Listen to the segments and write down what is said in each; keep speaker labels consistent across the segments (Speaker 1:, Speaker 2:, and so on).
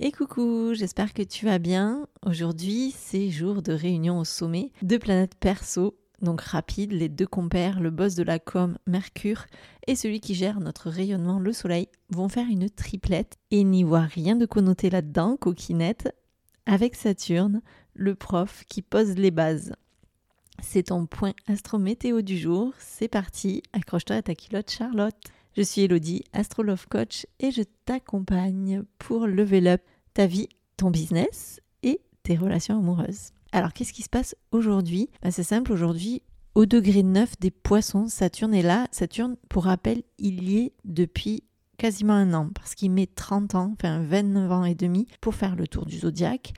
Speaker 1: Et coucou, j'espère que tu vas bien. Aujourd'hui, c'est jour de réunion au sommet. Deux planètes perso, donc rapides, les deux compères, le boss de la com, Mercure, et celui qui gère notre rayonnement, le Soleil, vont faire une triplette. Et n'y voit rien de connoté là-dedans, coquinette, avec Saturne, le prof qui pose les bases. C'est ton point astro-météo du jour. C'est parti, accroche-toi à ta culotte, Charlotte. Je suis Elodie, Astrolove Coach, et je t'accompagne pour level up ta vie, ton business et tes relations amoureuses. Alors, qu'est-ce qui se passe aujourd'hui? Ben, C'est simple, aujourd'hui, au degré 9 des poissons, Saturne est là. Saturne, pour rappel, il y est depuis quasiment un an, parce qu'il met 30 ans, enfin 29 ans et demi, pour faire le tour du zodiaque.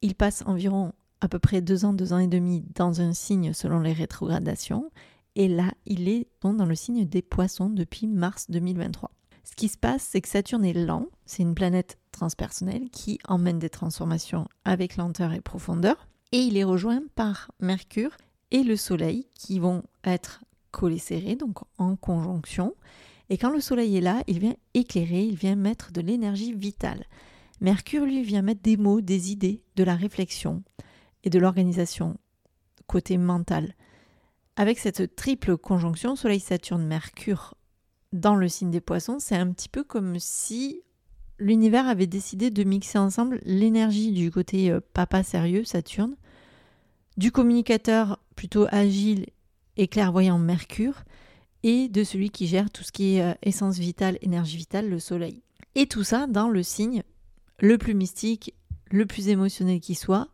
Speaker 1: Il passe environ à peu près deux ans, deux ans et demi dans un signe selon les rétrogradations. Et là, il est dans le signe des poissons depuis mars 2023. Ce qui se passe, c'est que Saturne est lent, c'est une planète transpersonnelle qui emmène des transformations avec lenteur et profondeur, et il est rejoint par Mercure et le Soleil qui vont être collés donc en conjonction. Et quand le Soleil est là, il vient éclairer, il vient mettre de l'énergie vitale. Mercure, lui, vient mettre des mots, des idées, de la réflexion et de l'organisation, côté mental. Avec cette triple conjonction Soleil-Saturne-Mercure dans le signe des poissons, c'est un petit peu comme si l'univers avait décidé de mixer ensemble l'énergie du côté euh, papa sérieux, Saturne, du communicateur plutôt agile et clairvoyant, Mercure, et de celui qui gère tout ce qui est euh, essence vitale, énergie vitale, le Soleil. Et tout ça dans le signe le plus mystique, le plus émotionnel qui soit,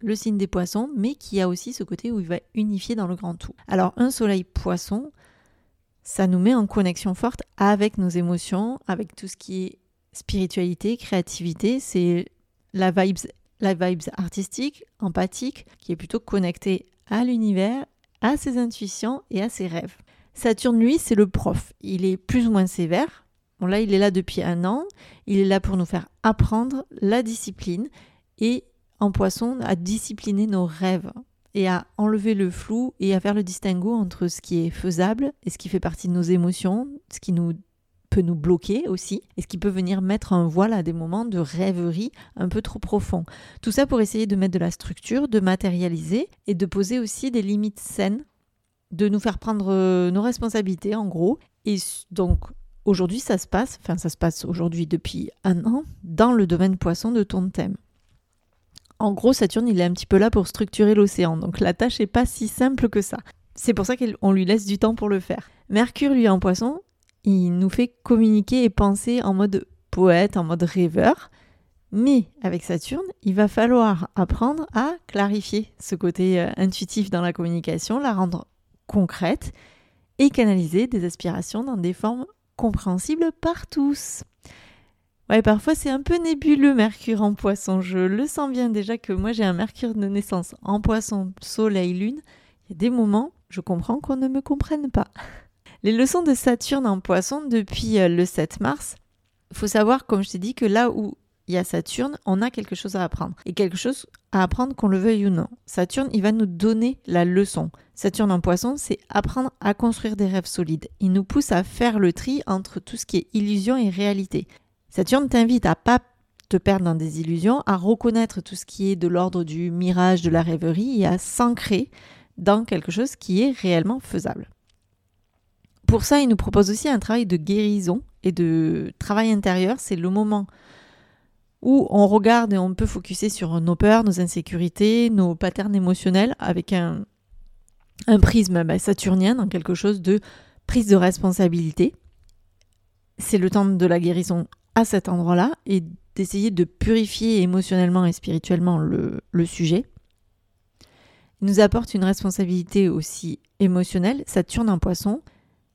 Speaker 1: le signe des poissons, mais qui a aussi ce côté où il va unifier dans le grand tout. Alors un soleil poisson, ça nous met en connexion forte avec nos émotions, avec tout ce qui est spiritualité, créativité, c'est la vibes, la vibes artistique, empathique, qui est plutôt connectée à l'univers, à ses intuitions et à ses rêves. Saturne, lui, c'est le prof. Il est plus ou moins sévère. Bon, là, il est là depuis un an. Il est là pour nous faire apprendre la discipline et en poisson à discipliner nos rêves et à enlever le flou et à faire le distinguo entre ce qui est faisable et ce qui fait partie de nos émotions, ce qui nous peut nous bloquer aussi et ce qui peut venir mettre un voile à des moments de rêverie un peu trop profonds. Tout ça pour essayer de mettre de la structure, de matérialiser et de poser aussi des limites saines, de nous faire prendre euh, nos responsabilités en gros. Et donc aujourd'hui ça se passe, enfin ça se passe aujourd'hui depuis un an dans le domaine poisson de ton thème. En gros, Saturne, il est un petit peu là pour structurer l'océan, donc la tâche n'est pas si simple que ça. C'est pour ça qu'on lui laisse du temps pour le faire. Mercure, lui, en poisson, il nous fait communiquer et penser en mode poète, en mode rêveur. Mais avec Saturne, il va falloir apprendre à clarifier ce côté euh, intuitif dans la communication, la rendre concrète et canaliser des aspirations dans des formes compréhensibles par tous. Ouais, parfois c'est un peu nébuleux Mercure en poisson. Je le sens bien déjà que moi j'ai un Mercure de naissance en poisson, soleil, lune. Il y a des moments, je comprends qu'on ne me comprenne pas. Les leçons de Saturne en poisson depuis euh, le 7 mars, il faut savoir, comme je t'ai dit, que là où il y a Saturne, on a quelque chose à apprendre. Et quelque chose à apprendre qu'on le veuille ou non. Saturne, il va nous donner la leçon. Saturne en poisson, c'est apprendre à construire des rêves solides. Il nous pousse à faire le tri entre tout ce qui est illusion et réalité. Saturne t'invite à pas te perdre dans des illusions, à reconnaître tout ce qui est de l'ordre du mirage, de la rêverie et à s'ancrer dans quelque chose qui est réellement faisable. Pour ça, il nous propose aussi un travail de guérison et de travail intérieur. C'est le moment où on regarde et on peut focuser sur nos peurs, nos insécurités, nos patterns émotionnels avec un, prisme bah, saturnien dans quelque chose de prise de responsabilité. C'est le temps de la guérison à cet endroit-là et d'essayer de purifier émotionnellement et spirituellement le, sujet. Il nous apporte une responsabilité aussi émotionnelle. Saturne en poisson,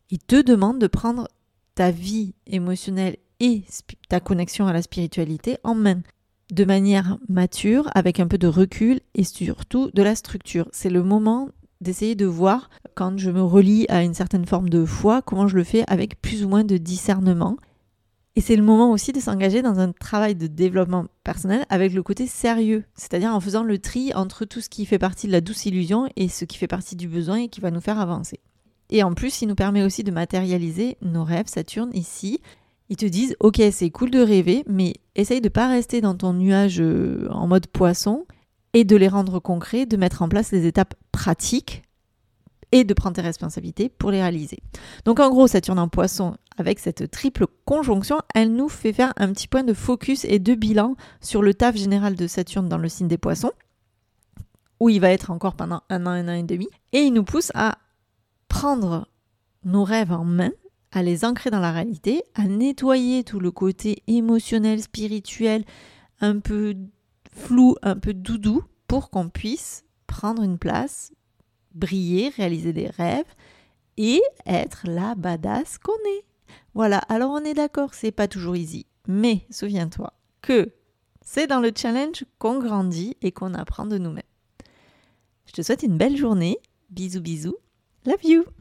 Speaker 1: il te demande de prendre ta vie émotionnelle et ta connexion à la spiritualité en main de manière mature, avec un peu de recul et surtout de la structure. C'est le moment d'essayer de voir, quand je me relie à une certaine forme de foi, comment je le fais avec plus ou moins de discernement et c'est le moment aussi de s'engager dans un travail de développement personnel avec le côté sérieux, c'est-à-dire en faisant le tri entre tout ce qui fait partie de la douce illusion et ce qui fait partie du besoin et qui va nous faire avancer. Et en plus, il nous permet aussi de matérialiser nos rêves. Saturne, ici, Ils te disent Ok, c'est cool de rêver, mais essaye de ne pas rester dans ton nuage euh, en mode poisson et de les rendre concrets, de mettre en place des étapes pratiques et de prendre tes responsabilités pour les réaliser. Donc en gros, Saturne en poisson, avec cette triple conjonction, elle nous fait faire un petit point de focus et de bilan sur le taf général de Saturne dans le signe des poissons, où il va être encore pendant un an, un an et demi, et il nous pousse à prendre nos rêves en main, à les ancrer dans la réalité, à nettoyer tout le côté émotionnel, spirituel, un peu flou, un peu doudou, pour qu'on puisse prendre une place, briller, réaliser des rêves et être la badass qu'on est. Voilà, alors on est d'accord, c'est pas toujours easy. Mais souviens-toi que c'est dans le challenge qu'on grandit et qu'on apprend de nous-mêmes. Je te souhaite une belle journée. Bisous bisous. Love you